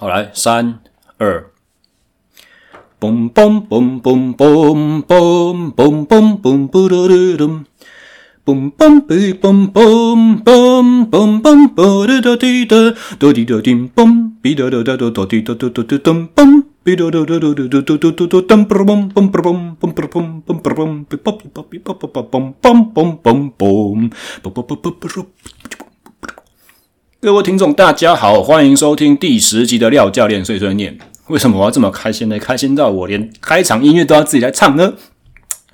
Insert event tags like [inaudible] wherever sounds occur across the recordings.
好，来，三二，嘣嘣嘣嘣嘣嘣嘣嘣嘣嘣噜噜噜，嘣嘣哔嘣嘣嘣嘣嘣啵哩哒滴哒，哒滴哒叮嘣，哔哒哒哒哒哒滴哒哒哒哒噔嘣，哔哒哒哒哒哒哒哒哒哒哒噔嘣嘣嘣嘣嘣嘣嘣嘣嘣嘣，哔啵哔啵哔啵啵啵嘣嘣嘣嘣嘣，啵啵啵啵啵啵。各位听众，大家好，欢迎收听第十集的廖教练碎碎念。为什么我要这么开心呢？开心到我连开场音乐都要自己来唱呢？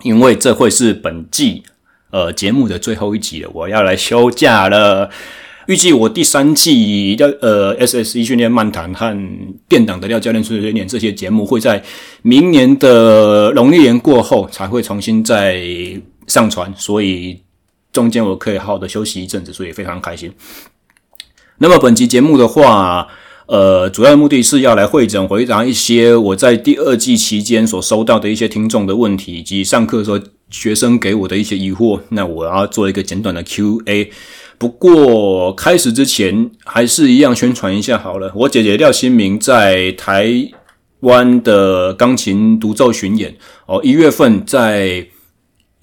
因为这会是本季呃节目的最后一集了，我要来休假了。预计我第三季要呃 SSE 训练漫谈和电档的廖教练碎碎念这些节目会在明年的农历年过后才会重新再上传，所以中间我可以好好的休息一阵子，所以非常开心。那么本期节目的话，呃，主要目的是要来汇整回答一些我在第二季期间所收到的一些听众的问题，以及上课的时候学生给我的一些疑惑。那我要做一个简短的 Q&A。不过开始之前，还是一样宣传一下好了。我姐姐廖新明在台湾的钢琴独奏巡演哦，一月份在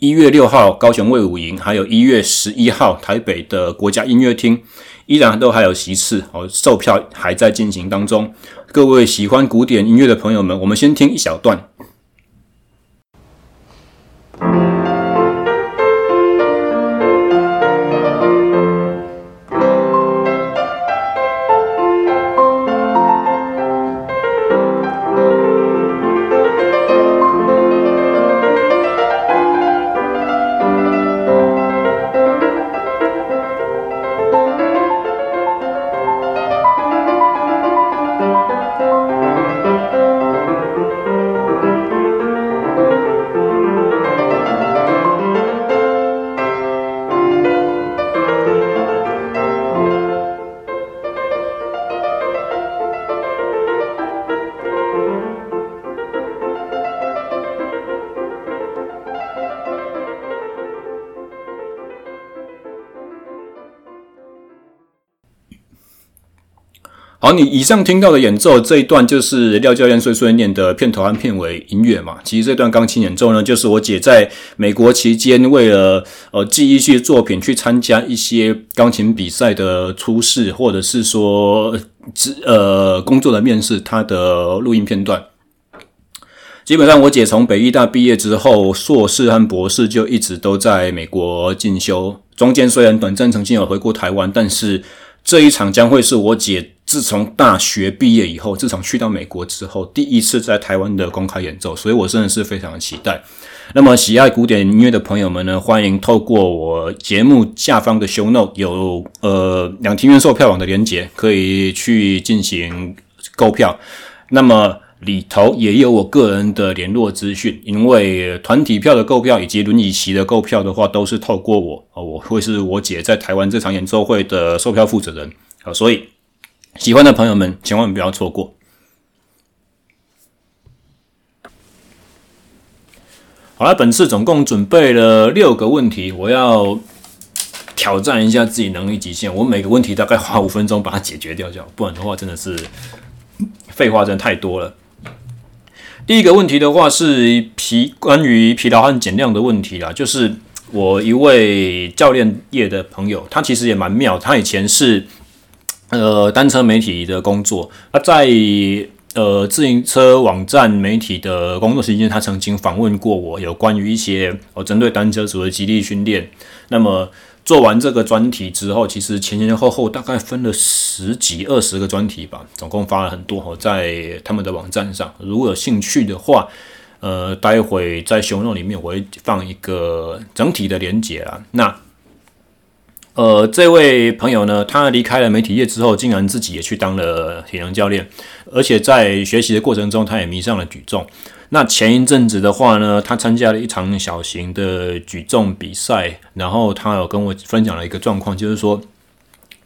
一月六号高雄卫武营，还有一月十一号台北的国家音乐厅。依然都还有席次哦，售票还在进行当中。各位喜欢古典音乐的朋友们，我们先听一小段。你以上听到的演奏这一段就是廖教练碎碎念的片头和片尾音乐嘛。其实这段钢琴演奏呢，就是我姐在美国期间为了呃记一些作品去参加一些钢琴比赛的初试，或者是说呃工作的面试，她的录音片段。基本上，我姐从北艺大毕业之后，硕士和博士就一直都在美国进修，中间虽然短暂曾经有回过台湾，但是这一场将会是我姐。自从大学毕业以后，自从去到美国之后，第一次在台湾的公开演奏，所以我真的是非常的期待。那么，喜爱古典音乐的朋友们呢，欢迎透过我节目下方的 show note 有呃两厅院售票网的连结，可以去进行购票。那么里头也有我个人的联络资讯，因为团体票的购票以及轮椅席的购票的话，都是透过我，我会是我姐在台湾这场演奏会的售票负责人啊，所以。喜欢的朋友们，千万不要错过。好了，本次总共准备了六个问题，我要挑战一下自己能力极限。我每个问题大概花五分钟把它解决掉就好，不然的话真的是废话真的太多了。第一个问题的话是疲关于疲劳和减量的问题啦，就是我一位教练业的朋友，他其实也蛮妙，他以前是。呃，单车媒体的工作，他在呃自行车网站媒体的工作期间，他曾经访问过我，有关于一些呃针对单车组的基地训练。那么做完这个专题之后，其实前前后后大概分了十几二十个专题吧，总共发了很多哦，在他们的网站上。如果有兴趣的话，呃，待会在熊肉里面我会放一个整体的连接啊。那呃，这位朋友呢，他离开了媒体业之后，竟然自己也去当了体能教练，而且在学习的过程中，他也迷上了举重。那前一阵子的话呢，他参加了一场小型的举重比赛，然后他有跟我分享了一个状况，就是说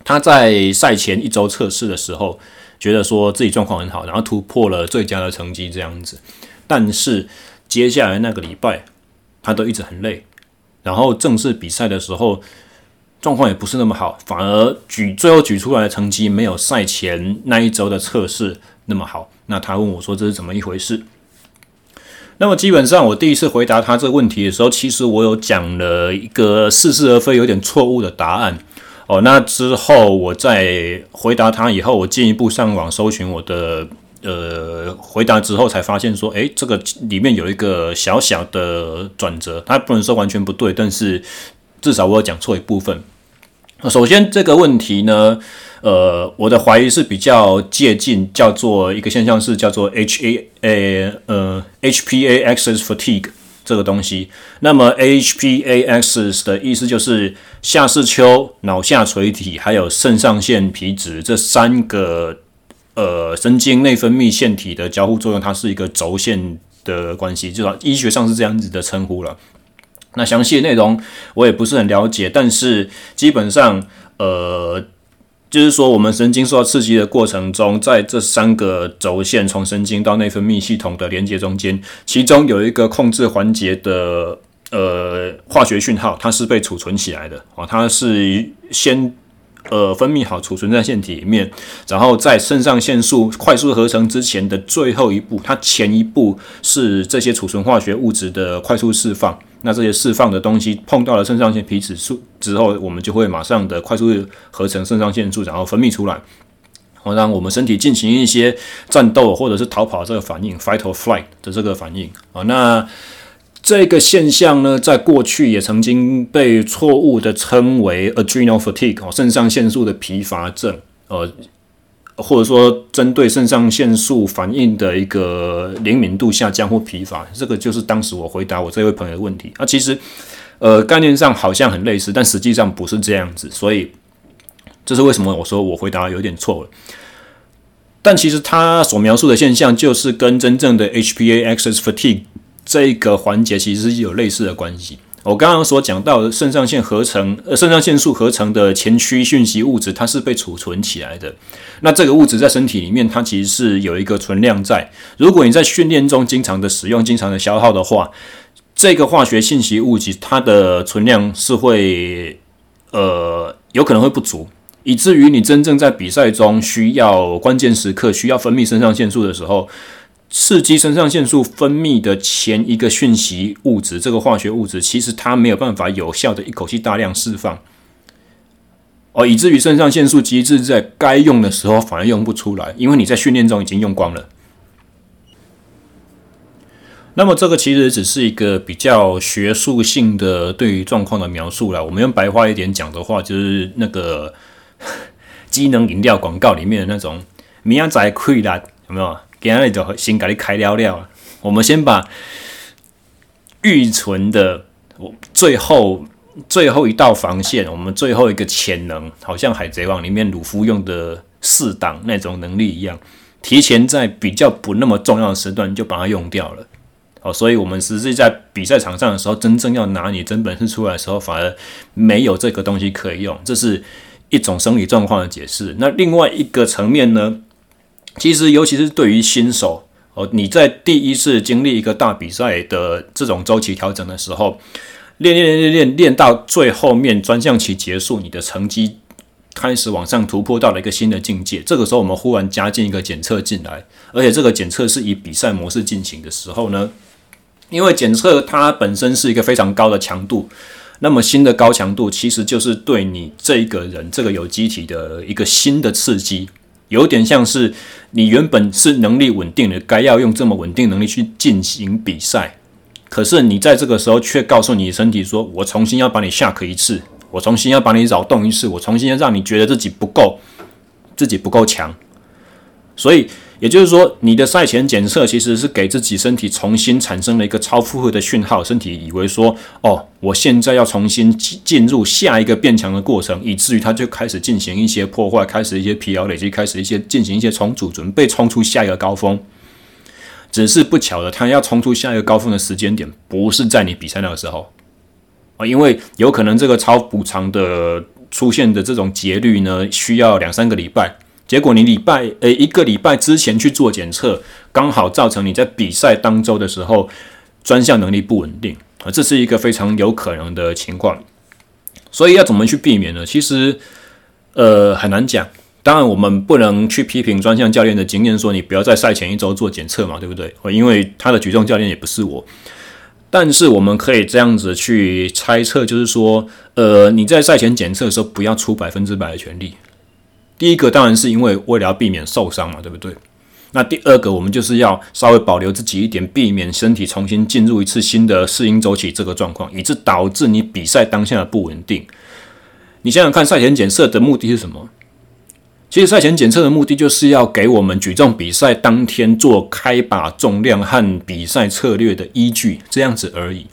他在赛前一周测试的时候，觉得说自己状况很好，然后突破了最佳的成绩这样子，但是接下来那个礼拜，他都一直很累，然后正式比赛的时候。状况也不是那么好，反而举最后举出来的成绩没有赛前那一周的测试那么好。那他问我说，这是怎么一回事？那么基本上我第一次回答他这个问题的时候，其实我有讲了一个似是而非、有点错误的答案。哦，那之后我在回答他以后，我进一步上网搜寻我的呃回答之后，才发现说，诶，这个里面有一个小小的转折，他不能说完全不对，但是至少我有讲错一部分。首先这个问题呢，呃，我的怀疑是比较接近叫做一个现象是叫做 H A A 呃 H P A Axis fatigue。这个东西，那么 HPA-X 的意思就是下视丘、脑下垂体还有肾上腺皮质这三个呃神经内分泌腺体的交互作用，它是一个轴线的关系，至少医学上是这样子的称呼了。那详细的内容我也不是很了解，但是基本上呃。就是说，我们神经受到刺激的过程中，在这三个轴线从神经到内分泌系统的连接中间，其中有一个控制环节的呃化学讯号，它是被储存起来的啊，它是先呃分泌好储存在腺体里面，然后在肾上腺素快速合成之前的最后一步，它前一步是这些储存化学物质的快速释放。那这些释放的东西碰到了肾上腺皮质素之后，我们就会马上的快速合成肾上腺素，然后分泌出来，好让我们身体进行一些战斗或者是逃跑这个反应，fight or flight 的这个反应啊。那这个现象呢，在过去也曾经被错误的称为 adrenal fatigue 哦，肾上腺素的疲乏症，呃。或者说，针对肾上腺素反应的一个灵敏度下降或疲乏，这个就是当时我回答我这位朋友的问题。啊，其实，呃，概念上好像很类似，但实际上不是这样子。所以，这是为什么我说我回答有点错了。但其实他所描述的现象，就是跟真正的 HPA-Axis fatigue 这一个环节其实是有类似的关系。我刚刚所讲到的肾上腺合成，呃，肾上腺素合成的前驱讯息物质，它是被储存起来的。那这个物质在身体里面，它其实是有一个存量在。如果你在训练中经常的使用、经常的消耗的话，这个化学信息物质它的存量是会，呃，有可能会不足，以至于你真正在比赛中需要关键时刻需要分泌肾上腺素的时候。刺激肾上腺素分泌的前一个讯息物质，这个化学物质其实它没有办法有效的一口气大量释放，哦，以至于肾上腺素机制在该用的时候反而用不出来，因为你在训练中已经用光了。那么这个其实只是一个比较学术性的对于状况的描述了。我们用白话一点讲的话，就是那个 [laughs] 机能饮料广告里面的那种“明仔载亏啦”，有没有？给那就先给你开了了，我们先把预存的我最后最后一道防线，我们最后一个潜能，好像海贼王里面鲁夫用的四档那种能力一样，提前在比较不那么重要的时段就把它用掉了。哦，所以我们实际在比赛场上的时候，真正要拿你真本事出来的时候，反而没有这个东西可以用，这是一种生理状况的解释。那另外一个层面呢？其实，尤其是对于新手哦，你在第一次经历一个大比赛的这种周期调整的时候，练练练练练练到最后面专项期结束，你的成绩开始往上突破到了一个新的境界。这个时候，我们忽然加进一个检测进来，而且这个检测是以比赛模式进行的时候呢，因为检测它本身是一个非常高的强度，那么新的高强度其实就是对你这个人这个有机体的一个新的刺激。有点像是你原本是能力稳定的，该要用这么稳定能力去进行比赛，可是你在这个时候却告诉你身体说：“我重新要把你下克一次，我重新要把你扰动一次，我重新要让你觉得自己不够，自己不够强。”所以。也就是说，你的赛前检测其实是给自己身体重新产生了一个超负荷的讯号，身体以为说，哦，我现在要重新进入下一个变强的过程，以至于它就开始进行一些破坏，开始一些疲劳累积，开始一些进行一些重组，准备冲出下一个高峰。只是不巧的，它要冲出下一个高峰的时间点，不是在你比赛那个时候啊，因为有可能这个超补偿的出现的这种节律呢，需要两三个礼拜。结果你礼拜诶、欸、一个礼拜之前去做检测，刚好造成你在比赛当周的时候专项能力不稳定啊，这是一个非常有可能的情况。所以要怎么去避免呢？其实，呃，很难讲。当然，我们不能去批评专项教练的经验，说你不要在赛前一周做检测嘛，对不对？因为他的举重教练也不是我。但是我们可以这样子去猜测，就是说，呃，你在赛前检测的时候不要出百分之百的全力。第一个当然是因为为了要避免受伤嘛，对不对？那第二个，我们就是要稍微保留自己一点，避免身体重新进入一次新的适应周期这个状况，以致导致你比赛当下的不稳定。你想想看，赛前检测的目的是什么？其实赛前检测的目的就是要给我们举重比赛当天做开把重量和比赛策略的依据，这样子而已。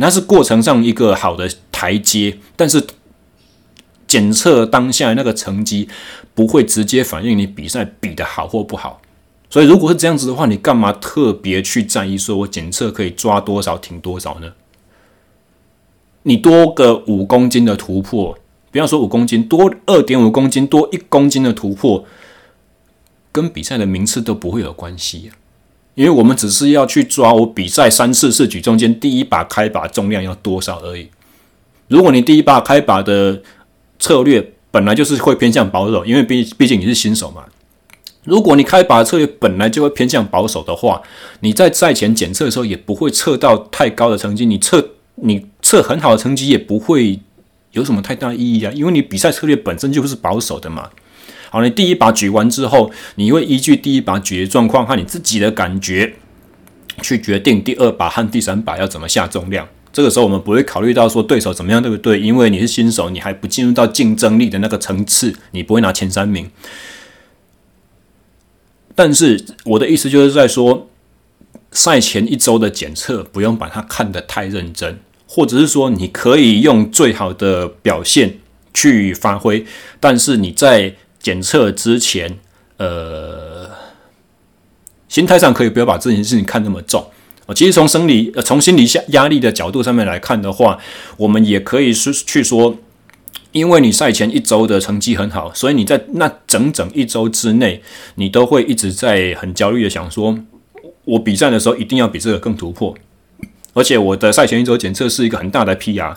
它是过程上一个好的台阶，但是检测当下那个成绩不会直接反映你比赛比的好或不好。所以如果是这样子的话，你干嘛特别去在意说我检测可以抓多少停多少呢？你多个五公斤的突破。不要说五公斤，多二点五公斤，多一公斤的突破，跟比赛的名次都不会有关系啊，因为我们只是要去抓我比赛三次次举重间第一把开把重量要多少而已。如果你第一把开把的策略本来就是会偏向保守，因为毕毕竟你是新手嘛。如果你开把的策略本来就会偏向保守的话，你在赛前检测的时候也不会测到太高的成绩，你测你测很好的成绩也不会。有什么太大意义啊？因为你比赛策略本身就是保守的嘛。好，你第一把举完之后，你会依据第一把举的状况和你自己的感觉，去决定第二把和第三把要怎么下重量。这个时候我们不会考虑到说对手怎么样，对不对？因为你是新手，你还不进入到竞争力的那个层次，你不会拿前三名。但是我的意思就是在说，赛前一周的检测不用把它看得太认真。或者是说，你可以用最好的表现去发挥，但是你在检测之前，呃，心态上可以不要把这件事情看那么重。其实从生理、呃，从心理下压力的角度上面来看的话，我们也可以是去说，因为你赛前一周的成绩很好，所以你在那整整一周之内，你都会一直在很焦虑的想说，我比赛的时候一定要比这个更突破。而且我的赛前一周检测是一个很大的 PR，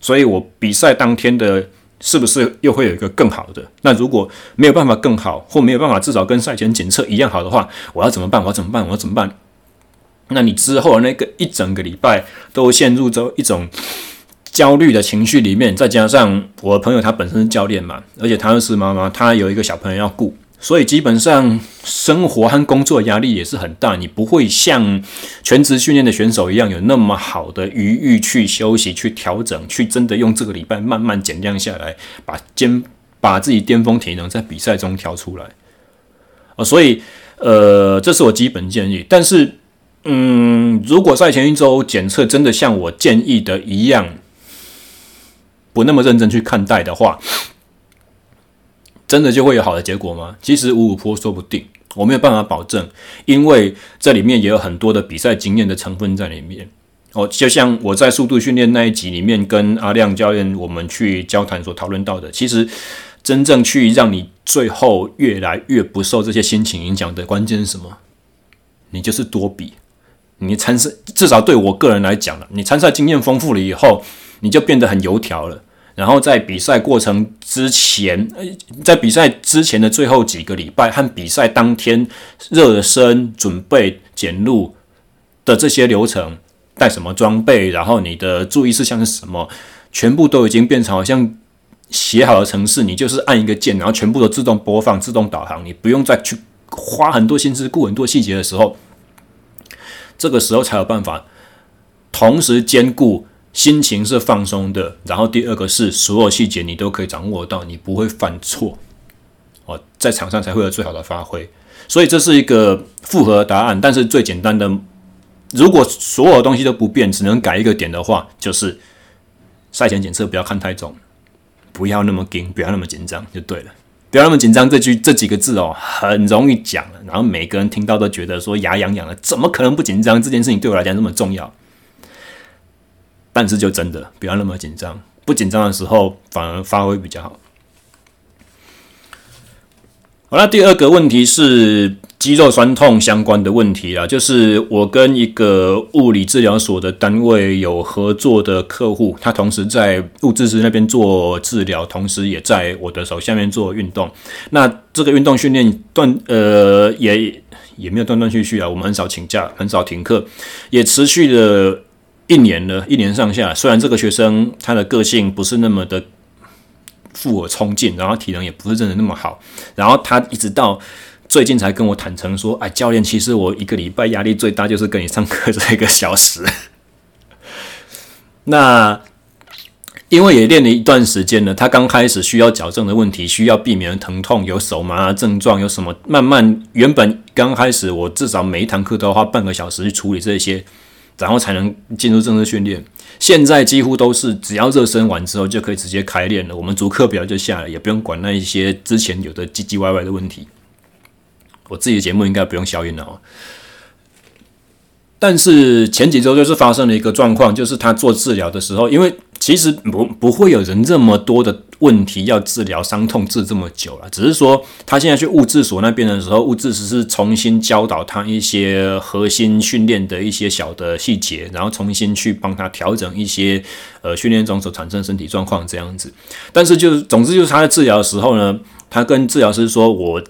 所以我比赛当天的是不是又会有一个更好的？那如果没有办法更好，或没有办法至少跟赛前检测一样好的话，我要怎么办？我要怎么办？我要怎么办？那你之后那个一整个礼拜都陷入着一种焦虑的情绪里面，再加上我的朋友他本身是教练嘛，而且他又是妈妈，他有一个小朋友要顾。所以基本上生活和工作压力也是很大，你不会像全职训练的选手一样有那么好的余裕去休息、去调整、去真的用这个礼拜慢慢减量下来，把肩把自己巅峰体能在比赛中调出来。啊，所以呃，这是我基本建议。但是，嗯，如果赛前一周检测真的像我建议的一样，不那么认真去看待的话，真的就会有好的结果吗？其实五五坡说不定，我没有办法保证，因为这里面也有很多的比赛经验的成分在里面。哦，就像我在速度训练那一集里面跟阿亮教练我们去交谈所讨论到的，其实真正去让你最后越来越不受这些心情影响的关键是什么？你就是多比，你参赛至少对我个人来讲了，你参赛经验丰富了以后，你就变得很油条了。然后在比赛过程之前，在比赛之前的最后几个礼拜和比赛当天热身、准备、检录的这些流程，带什么装备，然后你的注意事项是什么，全部都已经变成好像写好的程式，你就是按一个键，然后全部都自动播放、自动导航，你不用再去花很多心思顾很多细节的时候，这个时候才有办法同时兼顾。心情是放松的，然后第二个是所有细节你都可以掌握到，你不会犯错，哦，在场上才会有最好的发挥。所以这是一个复合答案，但是最简单的，如果所有东西都不变，只能改一个点的话，就是赛前检测不要看太重，不要那么紧，不要那么紧张就对了。不要那么紧张，这句这几个字哦，很容易讲，然后每个人听到都觉得说牙痒痒的，怎么可能不紧张？这件事情对我来讲那么重要。但是就真的不要那么紧张，不紧张的时候反而发挥比较好。好了，第二个问题是肌肉酸痛相关的问题啦，就是我跟一个物理治疗所的单位有合作的客户，他同时在物质师那边做治疗，同时也在我的手下面做运动。那这个运动训练断呃也也没有断断续续啊，我们很少请假，很少停课，也持续了一年了，一年上下。虽然这个学生他的个性不是那么的富有冲劲，然后体能也不是真的那么好，然后他一直到。最近才跟我坦诚说，哎，教练，其实我一个礼拜压力最大就是跟你上课这一个小时。[laughs] 那因为也练了一段时间了，他刚开始需要矫正的问题，需要避免疼痛，有手麻症状，有什么？慢慢原本刚开始我至少每一堂课都要花半个小时去处理这些，然后才能进入正式训练。现在几乎都是只要热身完之后就可以直接开练了，我们主课表就下了，也不用管那一些之前有的唧唧歪歪的问题。我自己的节目应该不用消音了哦，但是前几周就是发生了一个状况，就是他做治疗的时候，因为其实不不会有人这么多的问题要治疗，伤痛治这么久了，只是说他现在去物质所那边的时候，物质只是重新教导他一些核心训练的一些小的细节，然后重新去帮他调整一些呃训练中所产生身体状况这样子。但是就是总之就是他在治疗的时候呢，他跟治疗师说我。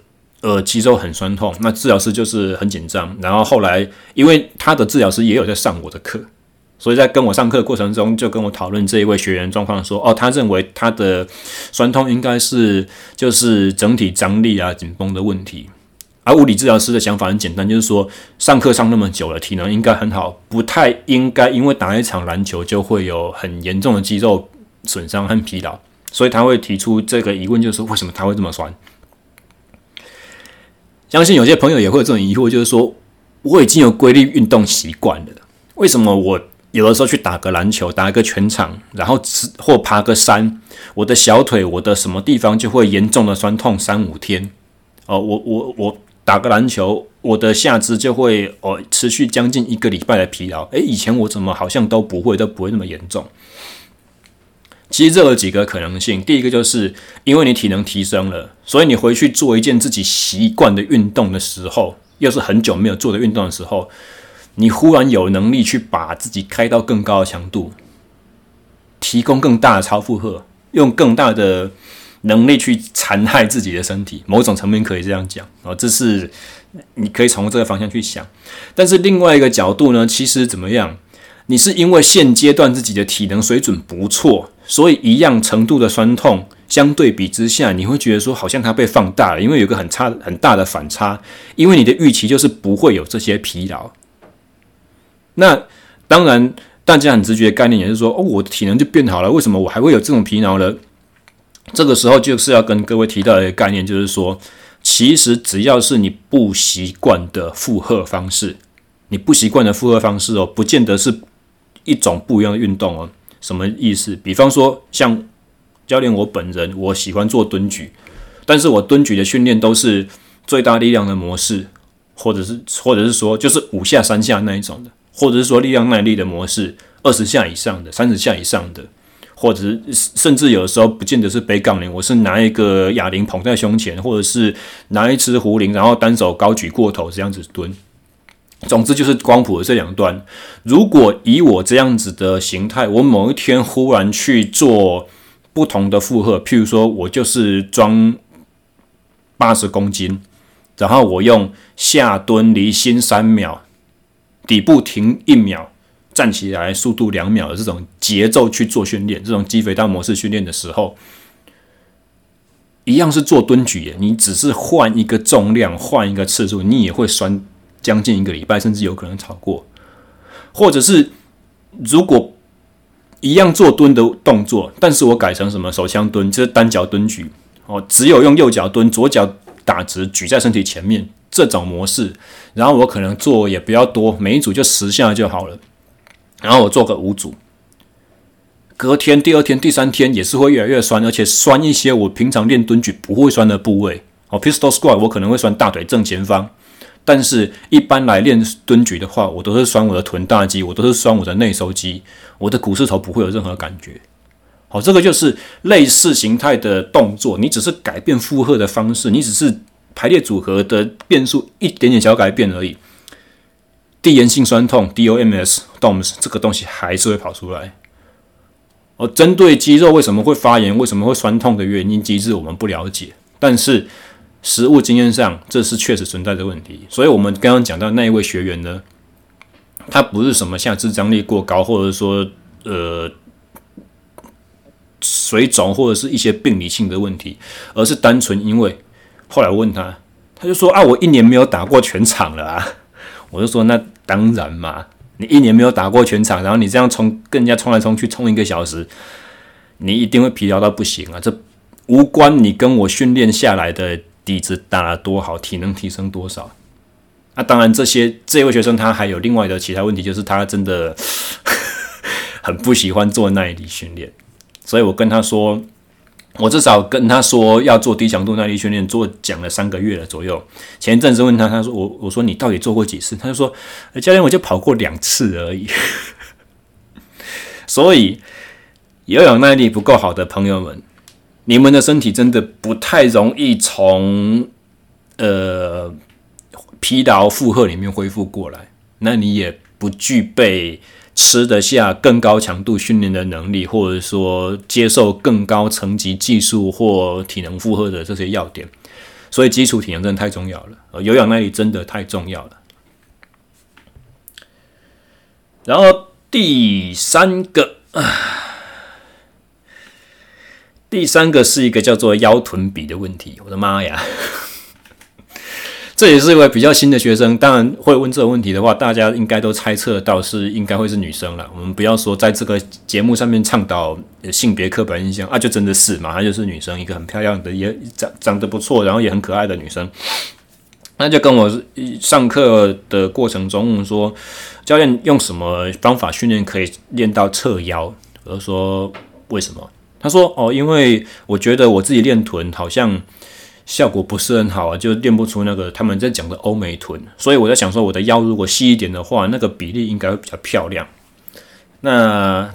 呃，肌肉很酸痛，那治疗师就是很紧张。然后后来，因为他的治疗师也有在上我的课，所以在跟我上课的过程中，就跟我讨论这一位学员状况，说：哦，他认为他的酸痛应该是就是整体张力啊、紧绷的问题。而物理治疗师的想法很简单，就是说上课上那么久了，体能应该很好，不太应该因为打一场篮球就会有很严重的肌肉损伤和疲劳，所以他会提出这个疑问，就是为什么他会这么酸？相信有些朋友也会有这种疑惑，就是说我已经有规律运动习惯了，为什么我有的时候去打个篮球，打一个全场，然后或爬个山，我的小腿、我的什么地方就会严重的酸痛三五天？哦，我我我打个篮球，我的下肢就会哦持续将近一个礼拜的疲劳。诶，以前我怎么好像都不会，都不会那么严重？其实这有几个可能性，第一个就是因为你体能提升了，所以你回去做一件自己习惯的运动的时候，又是很久没有做的运动的时候，你忽然有能力去把自己开到更高的强度，提供更大的超负荷，用更大的能力去残害自己的身体，某种层面可以这样讲啊，这是你可以从这个方向去想。但是另外一个角度呢，其实怎么样？你是因为现阶段自己的体能水准不错，所以一样程度的酸痛，相对比之下，你会觉得说好像它被放大了，因为有个很差很大的反差，因为你的预期就是不会有这些疲劳。那当然，大家很直觉的概念也是说，哦，我的体能就变好了，为什么我还会有这种疲劳呢？这个时候就是要跟各位提到一个概念，就是说，其实只要是你不习惯的负荷方式，你不习惯的负荷方式哦，不见得是。一种不一样的运动哦，什么意思？比方说，像教练我本人，我喜欢做蹲举，但是我蹲举的训练都是最大力量的模式，或者是或者是说就是五下三下那一种的，或者是说力量耐力的模式，二十下以上的，三十下以上的，或者是甚至有的时候不见得是背杠铃，我是拿一个哑铃捧在胸前，或者是拿一只壶铃，然后单手高举过头这样子蹲。总之就是光谱的这两端。如果以我这样子的形态，我某一天忽然去做不同的负荷，譬如说我就是装八十公斤，然后我用下蹲离心三秒，底部停一秒，站起来速度两秒的这种节奏去做训练，这种肌肥大模式训练的时候，一样是做蹲举，你只是换一个重量，换一个次数，你也会酸。将近一个礼拜，甚至有可能超过，或者是如果一样做蹲的动作，但是我改成什么手枪蹲，就是单脚蹲举哦，只有用右脚蹲，左脚打直举在身体前面这种模式，然后我可能做也比较多，每一组就十下就好了，然后我做个五组，隔天、第二天、第三天也是会越来越酸，而且酸一些我平常练蹲举不会酸的部位。哦，pistol squat 我可能会酸大腿正前方。但是，一般来练蹲举的话，我都是酸我的臀大肌，我都是酸我的内收肌，我的股四头不会有任何感觉。好，这个就是类似形态的动作，你只是改变负荷的方式，你只是排列组合的变数一点点小改变而已，递延性酸痛 （DOMS）、DOMS 这个东西还是会跑出来。而针对肌肉为什么会发炎、为什么会酸痛的原因机制，我们不了解。但是实务经验上，这是确实存在的问题。所以，我们刚刚讲到那一位学员呢，他不是什么下肢张力过高，或者说呃水肿或者是一些病理性的问题，而是单纯因为后来问他，他就说啊，我一年没有打过全场了啊。[laughs] 我就说那当然嘛。你一年没有打过全场，然后你这样冲，跟人家冲来冲去，冲一个小时，你一定会疲劳到不行啊！这无关你跟我训练下来的底子打得多好，体能提升多少。那、当然，这些这位学生他还有另外的其他问题，就是他真的 [laughs] 很不喜欢做耐力训练，所以我跟他说。我至少跟他说要做低强度耐力训练，做讲了三个月了左右。前一阵子问他，他说我我说你到底做过几次？他就说教练我就跑过两次而已。[laughs] 所以有氧耐力不够好的朋友们，你们的身体真的不太容易从呃疲劳负荷里面恢复过来，那你也不具备。吃得下更高强度训练的能力，或者说接受更高层级技术或体能负荷的这些要点，所以基础体能真的太重要了，有氧耐力真的太重要了。然后第三个，第三个是一个叫做腰臀比的问题。我的妈呀！[laughs] 这也是一位比较新的学生，当然会问这个问题的话，大家应该都猜测到是应该会是女生了。我们不要说在这个节目上面倡导性别刻板印象啊，就真的是嘛，她就是女生，一个很漂亮的，也长长得不错，然后也很可爱的女生。那就跟我上课的过程中说，教练用什么方法训练可以练到侧腰？我就说为什么？他说哦，因为我觉得我自己练臀好像。效果不是很好啊，就练不出那个他们在讲的欧美臀，所以我在想说，我的腰如果细一点的话，那个比例应该会比较漂亮。那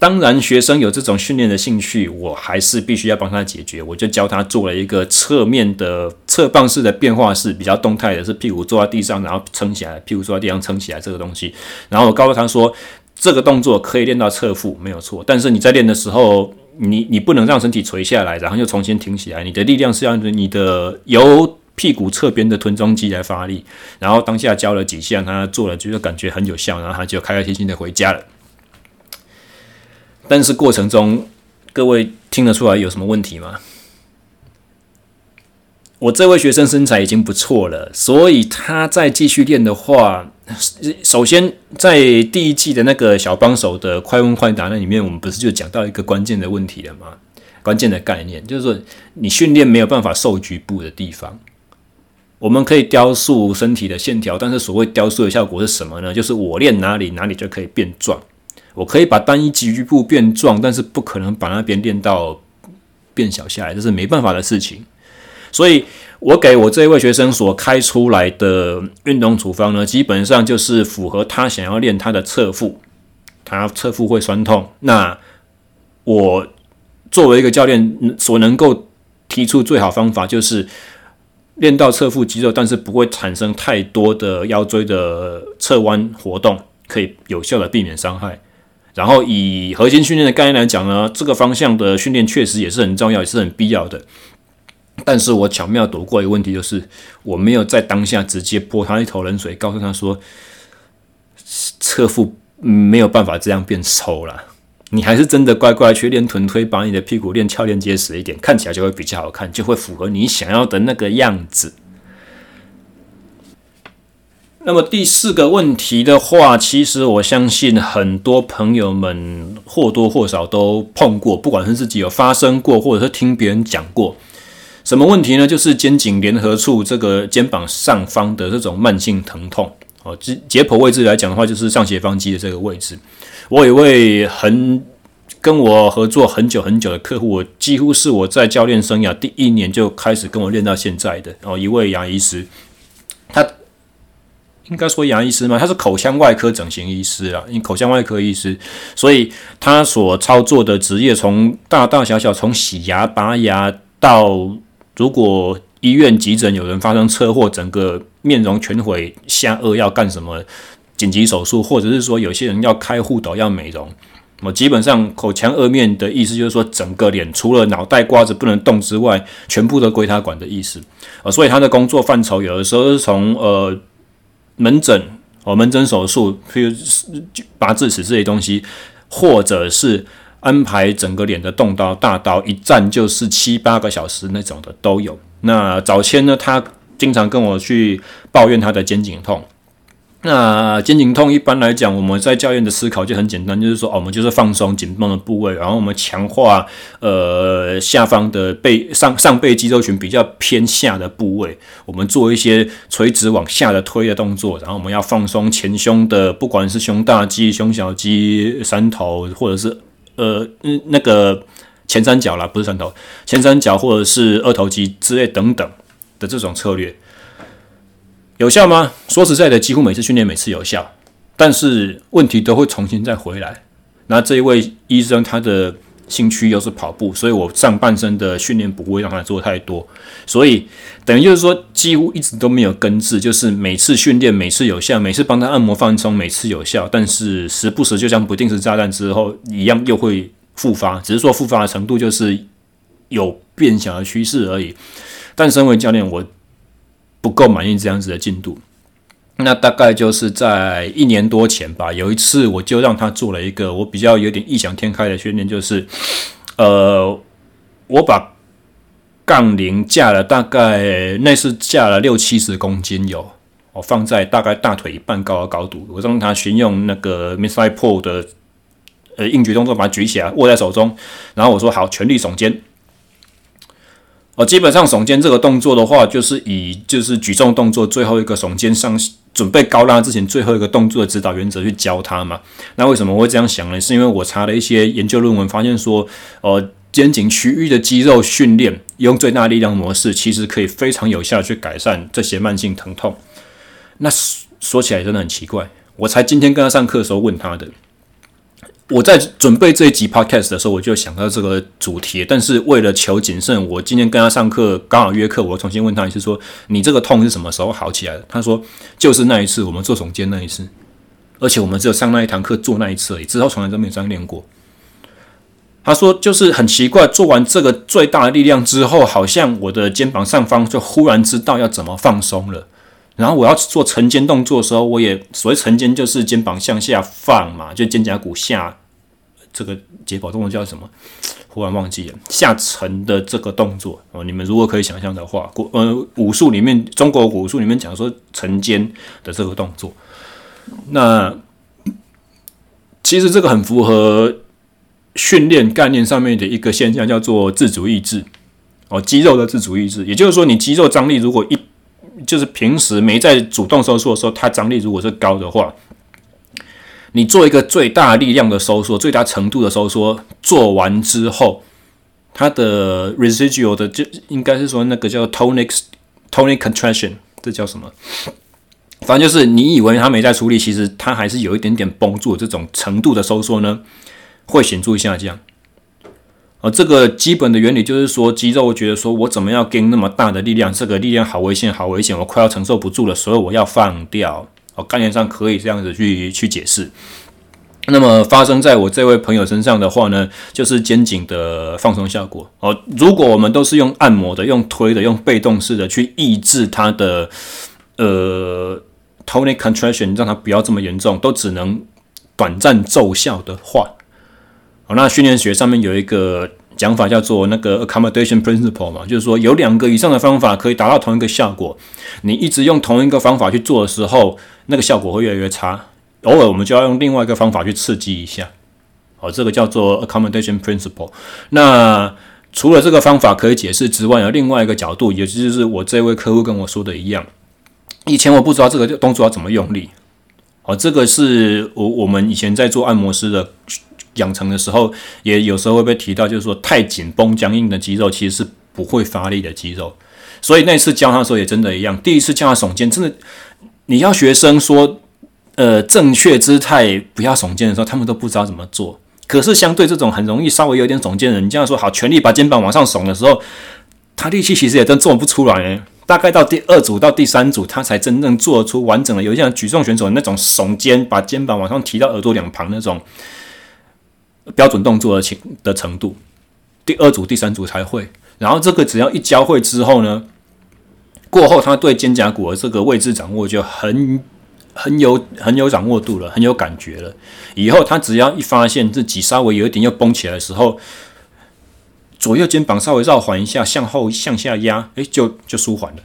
当然，学生有这种训练的兴趣，我还是必须要帮他解决。我就教他做了一个侧面的侧棒式的变化式，比较动态的，是屁股坐在地上，然后撑起来，屁股坐在地上撑起来这个东西。然后我告诉他说，这个动作可以练到侧腹，没有错。但是你在练的时候，你你不能让身体垂下来，然后又重新挺起来。你的力量是要你的由屁股侧边的臀中肌来发力。然后当下教了几下，他做了，就感觉很有效，然后他就开开心心的回家了。但是过程中，各位听得出来有什么问题吗？我这位学生身材已经不错了，所以他再继续练的话。首先，在第一季的那个小帮手的快问快答那里面，我们不是就讲到一个关键的问题了吗？关键的概念就是说，你训练没有办法瘦局部的地方，我们可以雕塑身体的线条，但是所谓雕塑的效果是什么呢？就是我练哪里，哪里就可以变壮。我可以把单一局部变壮，但是不可能把那边练到变小下来，这是没办法的事情。所以。我给我这一位学生所开出来的运动处方呢，基本上就是符合他想要练他的侧腹，他侧腹会酸痛。那我作为一个教练所能够提出最好方法，就是练到侧腹肌肉，但是不会产生太多的腰椎的侧弯活动，可以有效的避免伤害。然后以核心训练的概念来讲呢，这个方向的训练确实也是很重要，也是很必要的。但是我巧妙躲过一个问题，就是我没有在当下直接泼他一头冷水，告诉他说，侧腹没有办法这样变瘦了，你还是真的乖乖去练臀推，把你的屁股练翘练结实一点，看起来就会比较好看，就会符合你想要的那个样子。那么第四个问题的话，其实我相信很多朋友们或多或少都碰过，不管是自己有发生过，或者是听别人讲过。什么问题呢？就是肩颈联合处这个肩膀上方的这种慢性疼痛哦。解解剖位置来讲的话，就是上斜方肌的这个位置。我有一位很跟我合作很久很久的客户，我几乎是我在教练生涯第一年就开始跟我练到现在的哦，一位牙医师。他应该说牙医师吗？他是口腔外科整形医师啊，因为口腔外科医师，所以他所操作的职业从大大小小，从洗牙、拔牙到如果医院急诊有人发生车祸，整个面容全毁，下颚要干什么紧急手术，或者是说有些人要开护斗要美容，我基本上口腔颌面的意思就是说整个脸除了脑袋瓜子不能动之外，全部都归他管的意思。呃，所以他的工作范畴有的时候是从呃门诊哦门诊手术，譬如拔智齿这些东西，或者是。安排整个脸的动刀大刀，一站就是七八个小时那种的都有。那早先呢，他经常跟我去抱怨他的肩颈痛。那肩颈痛一般来讲，我们在教练的思考就很简单，就是说，哦，我们就是放松紧绷的部位，然后我们强化呃下方的背上上背肌肉群比较偏下的部位，我们做一些垂直往下的推的动作，然后我们要放松前胸的，不管是胸大肌、胸小肌、三头或者是。呃，嗯，那个前三角啦，不是三头，前三角或者是二头肌之类等等的这种策略，有效吗？说实在的，几乎每次训练每次有效，但是问题都会重新再回来。那这一位医生他的。兴趣又是跑步，所以我上半身的训练不会让他做太多，所以等于就是说几乎一直都没有根治，就是每次训练每次有效，每次帮他按摩放松每次有效，但是时不时就像不定时炸弹之后一样又会复发，只是说复发的程度就是有变小的趋势而已。但身为教练，我不够满意这样子的进度。那大概就是在一年多前吧，有一次我就让他做了一个我比较有点异想天开的训练，就是，呃，我把杠铃架了大概那是架了六七十公斤有，我放在大概大腿一半高的高度，我让他先用那个 Midthigh Pull 的呃硬举动作把它举起来握在手中，然后我说好，全力耸肩。哦，基本上耸肩这个动作的话，就是以就是举重动作最后一个耸肩上准备高拉之前最后一个动作的指导原则去教他嘛。那为什么我会这样想呢？是因为我查了一些研究论文，发现说，呃，肩颈区域的肌肉训练用最大力量模式，其实可以非常有效的去改善这些慢性疼痛。那说起来真的很奇怪，我才今天跟他上课的时候问他的。我在准备这一集 podcast 的时候，我就想到这个主题，但是为了求谨慎，我今天跟他上课刚好约课，我重新问他一次，说你这个痛是什么时候好起来的？他说就是那一次我们做耸肩那一次，而且我们只有上那一堂课做那一次而已，之后从来都没有这样练过。他说就是很奇怪，做完这个最大的力量之后，好像我的肩膀上方就忽然知道要怎么放松了。然后我要做沉肩动作的时候，我也所谓沉肩就是肩膀向下放嘛，就肩胛骨下这个解剖动作叫什么？忽然忘记了，下沉的这个动作哦。你们如果可以想象的话，古呃武术里面，中国武术里面讲说沉肩的这个动作，那其实这个很符合训练概念上面的一个现象，叫做自主意志哦，肌肉的自主意志，也就是说，你肌肉张力如果一就是平时没在主动收缩的时候，它张力如果是高的话，你做一个最大力量的收缩、最大程度的收缩，做完之后，它的 residual 的就应该是说那个叫 tonic tonic contraction，这叫什么？反正就是你以为它没在出力，其实它还是有一点点绷住这种程度的收缩呢，会显著下降。呃，这个基本的原理就是说，肌肉觉得说我怎么样给那么大的力量，这个力量好危险，好危险，我快要承受不住了，所以我要放掉。哦，概念上可以这样子去去解释。那么发生在我这位朋友身上的话呢，就是肩颈的放松效果。哦，如果我们都是用按摩的、用推的、用被动式的去抑制它的呃 tonic contraction，让它不要这么严重，都只能短暂奏效的话。好，那训练学上面有一个讲法叫做那个 accommodation principle 嘛，就是说有两个以上的方法可以达到同一个效果。你一直用同一个方法去做的时候，那个效果会越来越差。偶尔我们就要用另外一个方法去刺激一下。好，这个叫做 accommodation principle。那除了这个方法可以解释之外，有另外一个角度，也就是我这位客户跟我说的一样。以前我不知道这个动作要怎么用力。哦，这个是我我们以前在做按摩师的。养成的时候，也有时候会被提到，就是说太紧绷、僵硬的肌肉其实是不会发力的肌肉。所以那次教他的时候也真的一样。第一次教他耸肩，真的你要学生说，呃，正确姿态不要耸肩的时候，他们都不知道怎么做。可是相对这种很容易稍微有点耸肩的人，你这样说好，全力把肩膀往上耸的时候，他力气其实也真做不出来。大概到第二组到第三组，他才真正做出完整的，有像举重选手那种耸肩，把肩膀往上提到耳朵两旁那种标准动作的情的程度。第二组、第三组才会。然后这个只要一教会之后呢，过后他对肩胛骨的这个位置掌握就很很有很有掌握度了，很有感觉了。以后他只要一发现自己稍微有一点要绷起来的时候，左右肩膀稍微绕环一下，向后向下压，诶，就就舒缓了。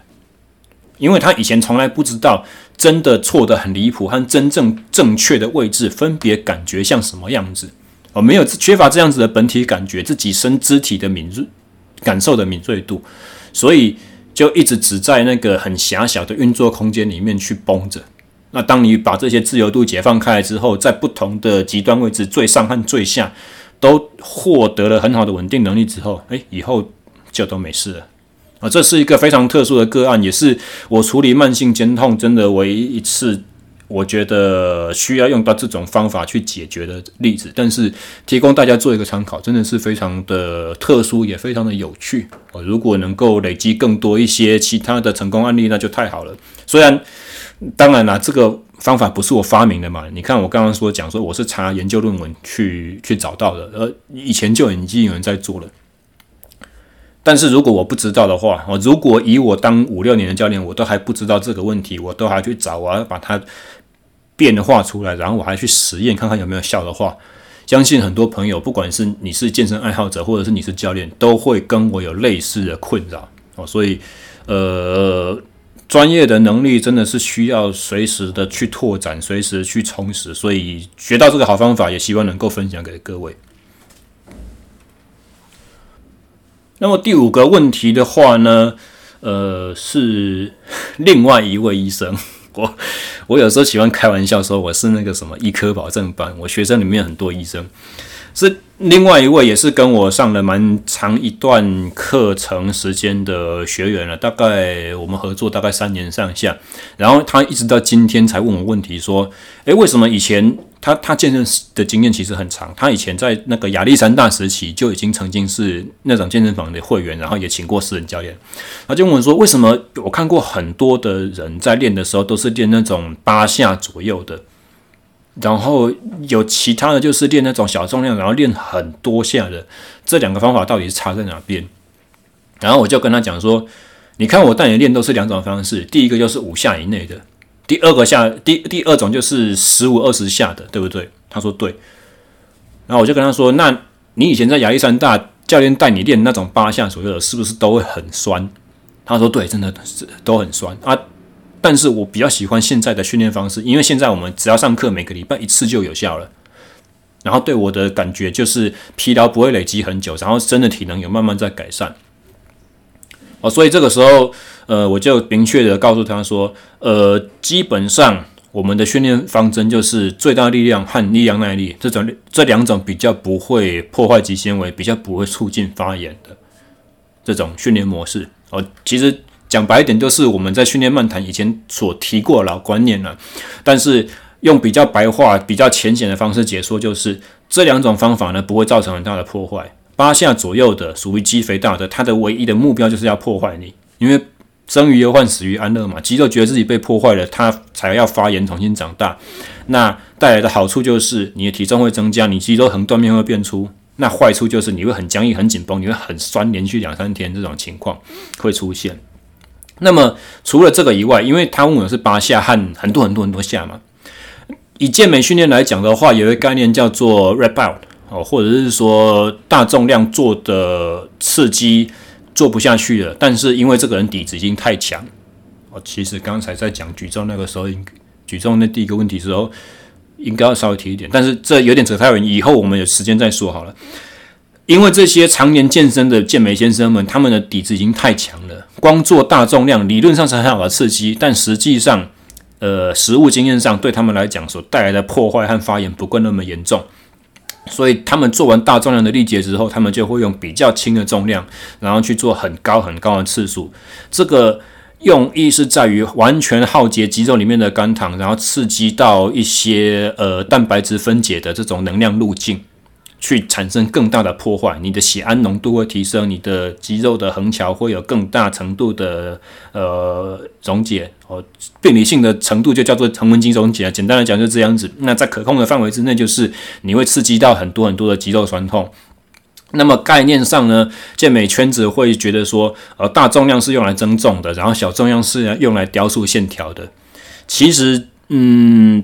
因为他以前从来不知道，真的错得很离谱和真正正确的位置分别感觉像什么样子，哦，没有缺乏这样子的本体感觉，自己身肢体的敏锐感受的敏锐度，所以就一直只在那个很狭小的运作空间里面去绷着。那当你把这些自由度解放开来之后，在不同的极端位置，最上和最下。都获得了很好的稳定能力之后，诶，以后就都没事了啊！这是一个非常特殊的个案，也是我处理慢性肩痛真的唯一一次，我觉得需要用到这种方法去解决的例子。但是提供大家做一个参考，真的是非常的特殊，也非常的有趣。如果能够累积更多一些其他的成功案例，那就太好了。虽然，当然啦，这个。方法不是我发明的嘛？你看我刚刚说讲说我是查研究论文去去找到的，而以前就已经有人在做了。但是如果我不知道的话，我如果以我当五六年的教练，我都还不知道这个问题，我都还去找，我要把它变化出来，然后我还去实验看看有没有效的话，相信很多朋友，不管是你是健身爱好者，或者是你是教练，都会跟我有类似的困扰哦。所以，呃。专业的能力真的是需要随时的去拓展，随时去充实，所以学到这个好方法，也希望能够分享给各位。那么第五个问题的话呢，呃，是另外一位医生，我我有时候喜欢开玩笑说我是那个什么医科保证班，我学生里面很多医生。是另外一位，也是跟我上了蛮长一段课程时间的学员了，大概我们合作大概三年上下，然后他一直到今天才问我问题，说，诶，为什么以前他他健身的经验其实很长，他以前在那个亚历山大时期就已经曾经是那种健身房的会员，然后也请过私人教练，他就问我说，为什么我看过很多的人在练的时候都是练那种八下左右的。然后有其他的就是练那种小重量，然后练很多下的，这两个方法到底是差在哪边？然后我就跟他讲说，你看我带你练都是两种方式，第一个就是五下以内的，第二个下第第二种就是十五二十下的，对不对？他说对。然后我就跟他说，那你以前在亚历山大教练带你练那种八下左右的，是不是都会很酸？他说对，真的是都很酸啊。但是我比较喜欢现在的训练方式，因为现在我们只要上课，每个礼拜一次就有效了。然后对我的感觉就是疲劳不会累积很久，然后真的体能有慢慢在改善。哦，所以这个时候，呃，我就明确的告诉他说，呃，基本上我们的训练方针就是最大力量和力量耐力这种这两种比较不会破坏肌纤维，比较不会促进发炎的这种训练模式。哦，其实。讲白一点，就是我们在训练漫谈以前所提过老观念了，但是用比较白话、比较浅显的方式解说，就是这两种方法呢，不会造成很大的破坏。八下左右的属于肌肥大的，它的唯一的目标就是要破坏你，因为生于忧患，死于安乐嘛。肌肉觉得自己被破坏了，它才要发炎重新长大。那带来的好处就是你的体重会增加，你肌肉横断面会变粗。那坏处就是你会很僵硬、很紧绷，你会很酸，连续两三天这种情况会出现。那么除了这个以外，因为他问我是八下和很多很多很多下嘛，以健美训练来讲的话，有一个概念叫做 rep out 哦，或者是说大重量做的刺激做不下去了，但是因为这个人底子已经太强哦。其实刚才在讲举重那个时候，举重那第一个问题时候，应该要稍微提一点，但是这有点扯太远，以后我们有时间再说好了。因为这些常年健身的健美先生们，他们的底子已经太强了。光做大重量，理论上是很好的刺激，但实际上，呃，实务经验上对他们来讲，所带来的破坏和发炎不够那么严重。所以，他们做完大重量的力竭之后，他们就会用比较轻的重量，然后去做很高很高的次数。这个用意是在于完全耗竭肌肉里面的肝糖，然后刺激到一些呃蛋白质分解的这种能量路径。去产生更大的破坏，你的血氨浓度会提升，你的肌肉的横桥会有更大程度的呃溶解哦，病理性的程度就叫做横纹肌溶解。简单来讲就这样子。那在可控的范围之内，就是你会刺激到很多很多的肌肉酸痛。那么概念上呢，健美圈子会觉得说，呃，大重量是用来增重的，然后小重量是用来雕塑线条的。其实，嗯。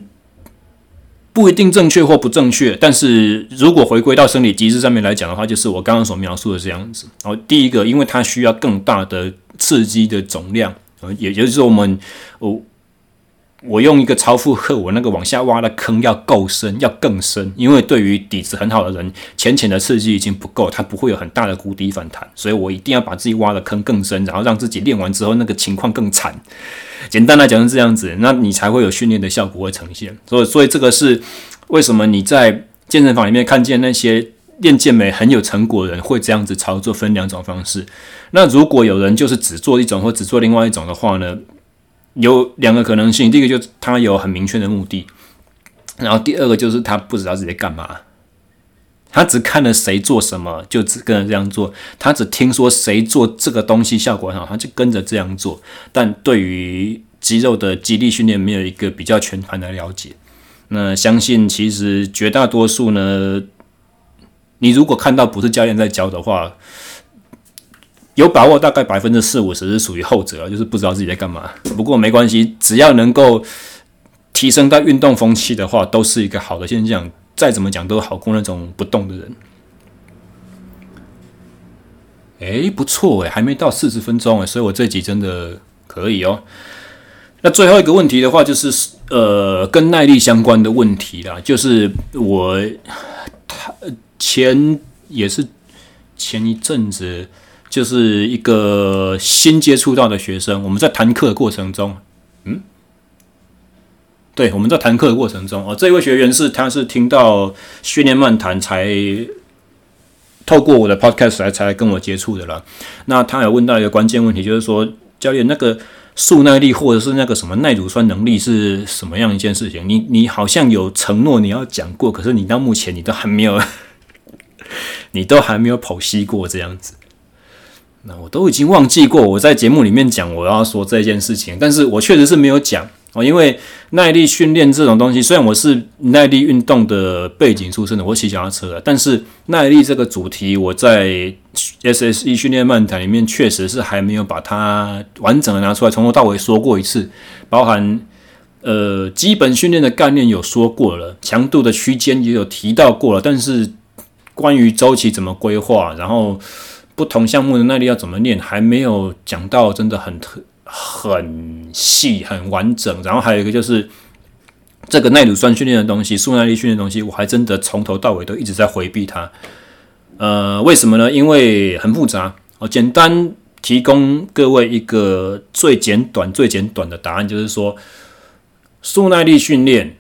不一定正确或不正确，但是如果回归到生理机制上面来讲的话，就是我刚刚所描述的这样子。然后第一个，因为它需要更大的刺激的总量，呃也就是，我们我我用一个超负荷，我那个往下挖的坑要够深，要更深。因为对于底子很好的人，浅浅的刺激已经不够，它不会有很大的谷底反弹，所以我一定要把自己挖的坑更深，然后让自己练完之后那个情况更惨。简单来讲是这样子，那你才会有训练的效果会呈现。所以，所以这个是为什么你在健身房里面看见那些练健美很有成果的人会这样子操作，分两种方式。那如果有人就是只做一种或只做另外一种的话呢，有两个可能性。第一个就是他有很明确的目的，然后第二个就是他不知道自己在干嘛。他只看了谁做什么，就只跟着这样做。他只听说谁做这个东西效果很好，他就跟着这样做。但对于肌肉的肌力训练，没有一个比较全盘的了解。那相信其实绝大多数呢，你如果看到不是教练在教的话，有把握大概百分之四五十是属于后者，就是不知道自己在干嘛。不过没关系，只要能够提升到运动风气的话，都是一个好的现象。再怎么讲都好过那种不动的人。哎，不错哎，还没到四十分钟哎，所以我这集真的可以哦。那最后一个问题的话，就是呃，跟耐力相关的问题啦，就是我他前也是前一阵子，就是一个新接触到的学生，我们在谈课的过程中，嗯。对，我们在谈课的过程中，哦，这位学员是他是听到训练漫谈才透过我的 podcast 来才跟我接触的啦。那他有问到一个关键问题，就是说教练那个速耐力或者是那个什么耐乳酸能力是什么样一件事情？你你好像有承诺你要讲过，可是你到目前你都还没有，[laughs] 你都还没有剖析过这样子。那我都已经忘记过我在节目里面讲我要说这件事情，但是我确实是没有讲。哦，因为耐力训练这种东西，虽然我是耐力运动的背景出身的，我骑脚踏车的，但是耐力这个主题，我在 SSE 训练漫谈里面确实是还没有把它完整的拿出来，从头到尾说过一次，包含呃基本训练的概念有说过了，强度的区间也有提到过了，但是关于周期怎么规划，然后不同项目的耐力要怎么练，还没有讲到，真的很特。很细很完整，然后还有一个就是这个耐乳酸训练的东西，速耐力训练的东西，我还真的从头到尾都一直在回避它。呃，为什么呢？因为很复杂。我简单提供各位一个最简短、最简短的答案，就是说速耐力训练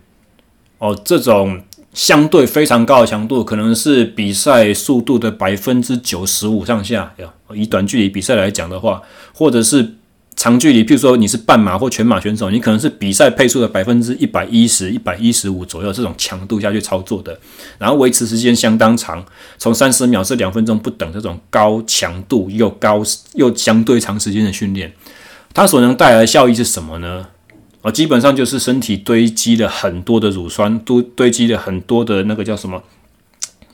哦，这种相对非常高的强度，可能是比赛速度的百分之九十五上下。以短距离比赛来讲的话，或者是长距离，譬如说你是半马或全马选手，你可能是比赛配速的百分之一百一十、一百一十五左右这种强度下去操作的，然后维持时间相当长，从三十秒至两分钟不等，这种高强度又高又相对长时间的训练，它所能带来的效益是什么呢？啊，基本上就是身体堆积了很多的乳酸，都堆积了很多的那个叫什么？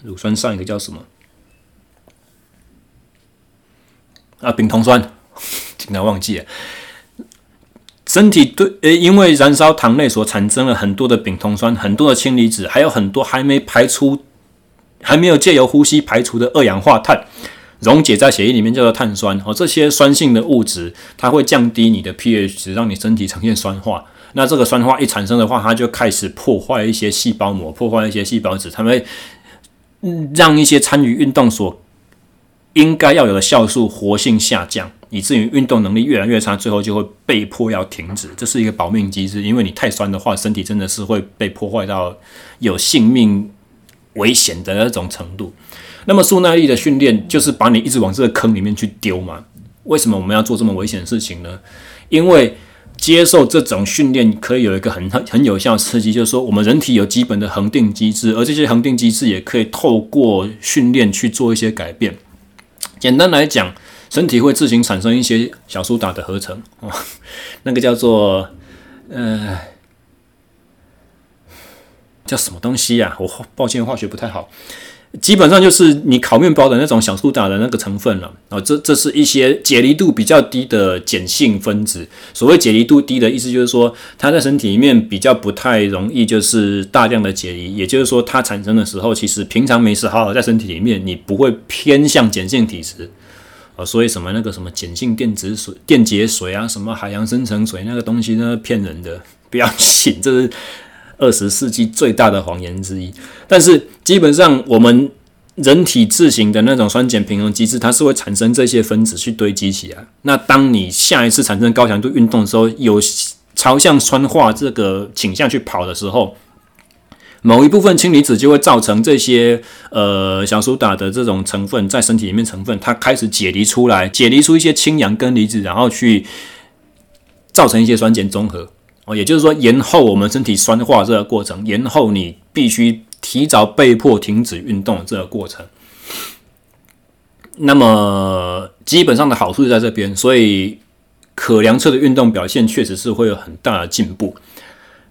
乳酸上一个叫什么？啊，丙酮酸。[laughs] 经常忘记了，身体对呃，因为燃烧糖类所产生了很多的丙酮酸，很多的氢离子，还有很多还没排出、还没有借由呼吸排出的二氧化碳，溶解在血液里面叫做碳酸。哦，这些酸性的物质，它会降低你的 pH 值，让你身体呈现酸化。那这个酸化一产生的话，它就开始破坏一些细胞膜，破坏一些细胞质，它会让一些参与运动所应该要有的酵素活性下降。以至于运动能力越来越差，最后就会被迫要停止，这是一个保命机制。因为你太酸的话，身体真的是会被破坏到有性命危险的那种程度。那么速耐力的训练就是把你一直往这个坑里面去丢嘛？为什么我们要做这么危险的事情呢？因为接受这种训练，可以有一个很很很有效的刺激，就是说我们人体有基本的恒定机制，而这些恒定机制也可以透过训练去做一些改变。简单来讲，身体会自行产生一些小苏打的合成，哦，[laughs] 那个叫做呃叫什么东西呀？我抱歉，化学不太好。基本上就是你烤面包的那种小苏打的那个成分了啊，这这是一些解离度比较低的碱性分子。所谓解离度低的意思就是说，它在身体里面比较不太容易就是大量的解离，也就是说它产生的时候，其实平常没事好好在身体里面，你不会偏向碱性体质啊。所以什么那个什么碱性电子水、电解水啊，什么海洋深层水那个东西呢，骗人的，不要信，这是。二十世纪最大的谎言之一，但是基本上我们人体自行的那种酸碱平衡机制，它是会产生这些分子去堆积起来。那当你下一次产生高强度运动的时候，有朝向酸化这个倾向去跑的时候，某一部分氢离子就会造成这些呃小苏打的这种成分在身体里面成分，它开始解离出来，解离出一些氢氧根离子，然后去造成一些酸碱中和。哦，也就是说，延后我们身体酸化这个过程，延后你必须提早被迫停止运动这个过程。那么基本上的好处就在这边，所以可量测的运动表现确实是会有很大的进步。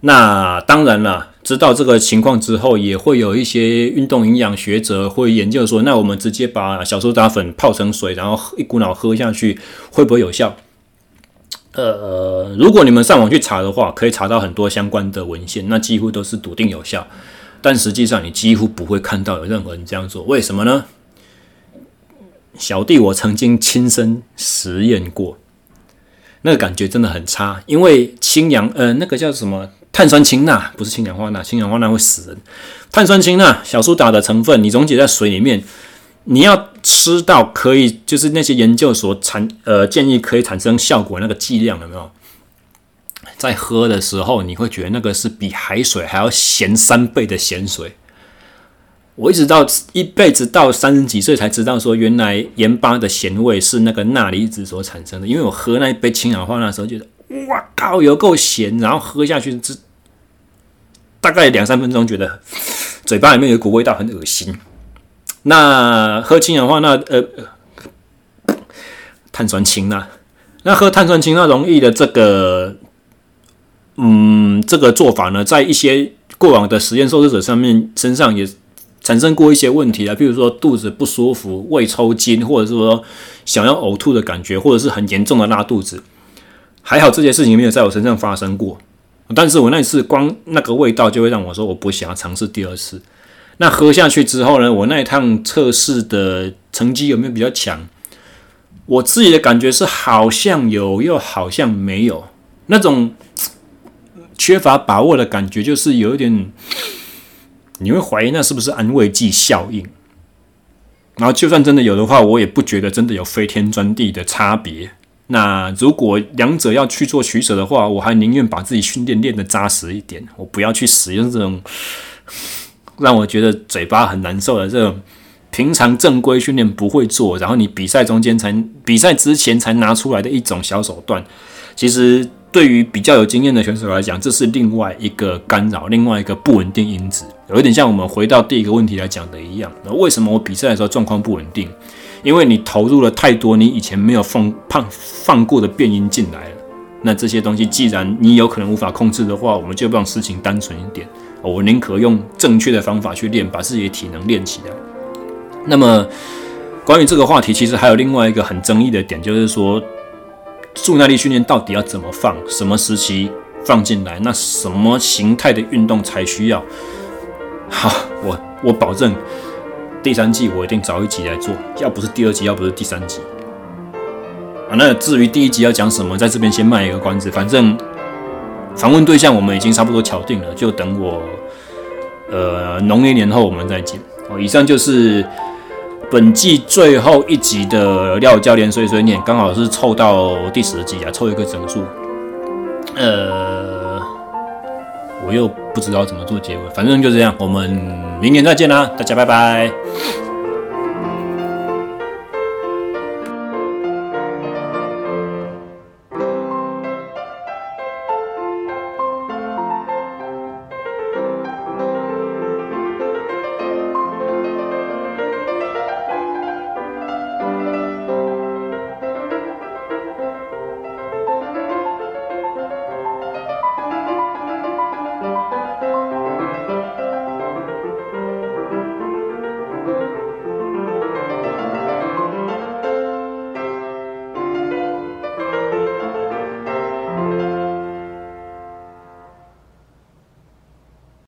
那当然了，知道这个情况之后，也会有一些运动营养学者会研究说，那我们直接把小苏打粉泡成水，然后一股脑喝下去，会不会有效？呃，如果你们上网去查的话，可以查到很多相关的文献，那几乎都是笃定有效。但实际上，你几乎不会看到有任何人这样做。为什么呢？小弟我曾经亲身实验过，那个感觉真的很差。因为氢氧，呃，那个叫什么碳酸氢钠，不是氢氧化钠，氢氧化钠会死人。碳酸氢钠，小苏打的成分，你溶解在水里面。你要吃到可以，就是那些研究所产呃建议可以产生效果那个剂量有没有？在喝的时候，你会觉得那个是比海水还要咸三倍的咸水。我一直到一辈子到三十几岁才知道说，原来盐巴的咸味是那个钠离子所产生的。因为我喝那一杯氢氧化钠的时候，觉得哇靠，有够咸，然后喝下去只大概两三分钟，觉得嘴巴里面有一股味道，很恶心。那喝氢氧化钠，呃，碳酸氢钠，那喝碳酸氢钠溶液的这个，嗯，这个做法呢，在一些过往的实验受试者上面身上也产生过一些问题啊，比如说肚子不舒服、胃抽筋，或者是说想要呕吐的感觉，或者是很严重的拉肚子。还好这些事情没有在我身上发生过，但是我那次光那个味道就会让我说我不想要尝试第二次。那喝下去之后呢？我那一趟测试的成绩有没有比较强？我自己的感觉是好像有，又好像没有。那种 [tsk] 缺乏把握的感觉，就是有一点，你会怀疑那是不是安慰剂效应。然后就算真的有的话，我也不觉得真的有飞天钻地的差别。那如果两者要去做取舍的话，我还宁愿把自己训练练得扎实一点，我不要去使用这种。让我觉得嘴巴很难受的这种，平常正规训练不会做，然后你比赛中间才比赛之前才拿出来的一种小手段，其实对于比较有经验的选手来讲，这是另外一个干扰，另外一个不稳定因子，有一点像我们回到第一个问题来讲的一样。那为什么我比赛的时候状况不稳定？因为你投入了太多你以前没有放放放过的变音进来了。那这些东西既然你有可能无法控制的话，我们就让事情单纯一点。我宁可用正确的方法去练，把自己的体能练起来。那么，关于这个话题，其实还有另外一个很争议的点，就是说，助耐力训练到底要怎么放，什么时期放进来，那什么形态的运动才需要？好，我我保证，第三季我一定找一集来做，要不是第二集，要不是第三集。啊，那至于第一集要讲什么，在这边先卖一个关子，反正。访问对象我们已经差不多敲定了，就等我，呃，农历年后我们再见。哦，以上就是本季最后一集的廖教练碎碎念，刚好是凑到第十集啊，凑一个整数。呃，我又不知道怎么做结尾，反正就这样，我们明年再见啦，大家拜拜。